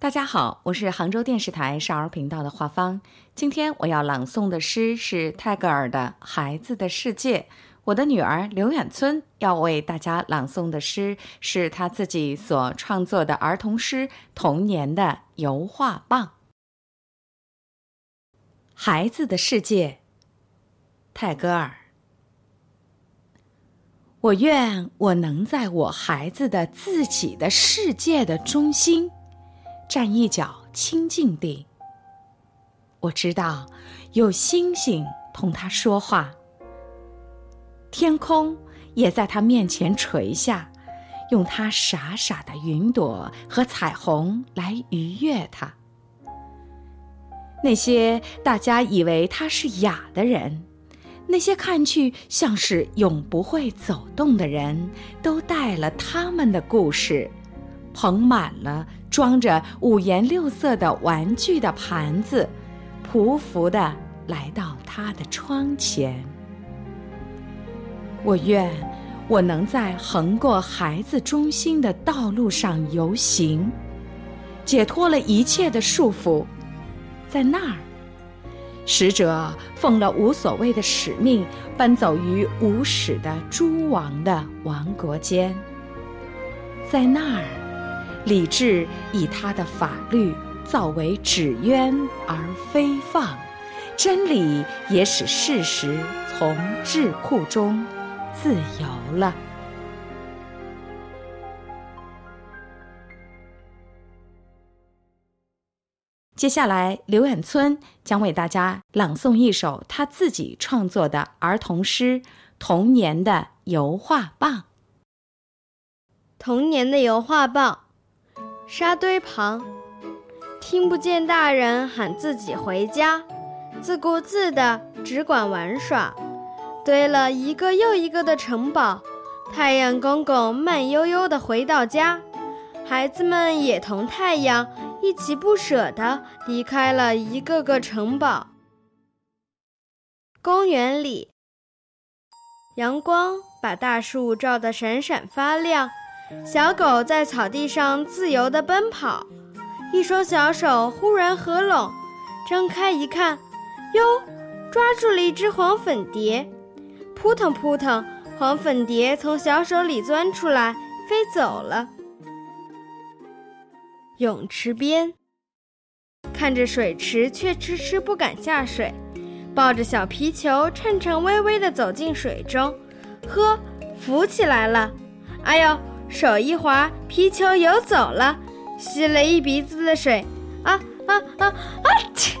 大家好，我是杭州电视台少儿频道的华芳。今天我要朗诵的诗是泰戈尔的《孩子的世界》。我的女儿刘远村要为大家朗诵的诗是她自己所创作的儿童诗《童年的油画棒》。孩子的世界，泰戈尔。我愿我能在我孩子的自己的世界的中心。站一角清静地。我知道有星星同他说话，天空也在他面前垂下，用他傻傻的云朵和彩虹来愉悦他。那些大家以为他是哑的人，那些看去像是永不会走动的人，都带了他们的故事。捧满了装着五颜六色的玩具的盘子，匍匐的来到他的窗前。我愿我能在横过孩子中心的道路上游行，解脱了一切的束缚。在那儿，使者奉了无所谓的使命，奔走于无始的诸王的王国间。在那儿。理智以他的法律造为纸鸢而飞放，真理也使事实从智库中自由了。接下来，刘远村将为大家朗诵一首他自己创作的儿童诗《童年的油画棒》。童年的油画棒。沙堆旁，听不见大人喊自己回家，自顾自的只管玩耍，堆了一个又一个的城堡。太阳公公慢悠悠地回到家，孩子们也同太阳一起不舍地离开了一个个城堡。公园里，阳光把大树照得闪闪发亮。小狗在草地上自由地奔跑，一双小手忽然合拢，张开一看，哟，抓住了一只黄粉蝶，扑腾扑腾，黄粉蝶从小手里钻出来，飞走了。泳池边，看着水池却迟迟不敢下水，抱着小皮球颤颤巍巍地走进水中，呵，浮起来了，哎呦！手一滑，皮球游走了，吸了一鼻子的水，啊啊啊啊！切。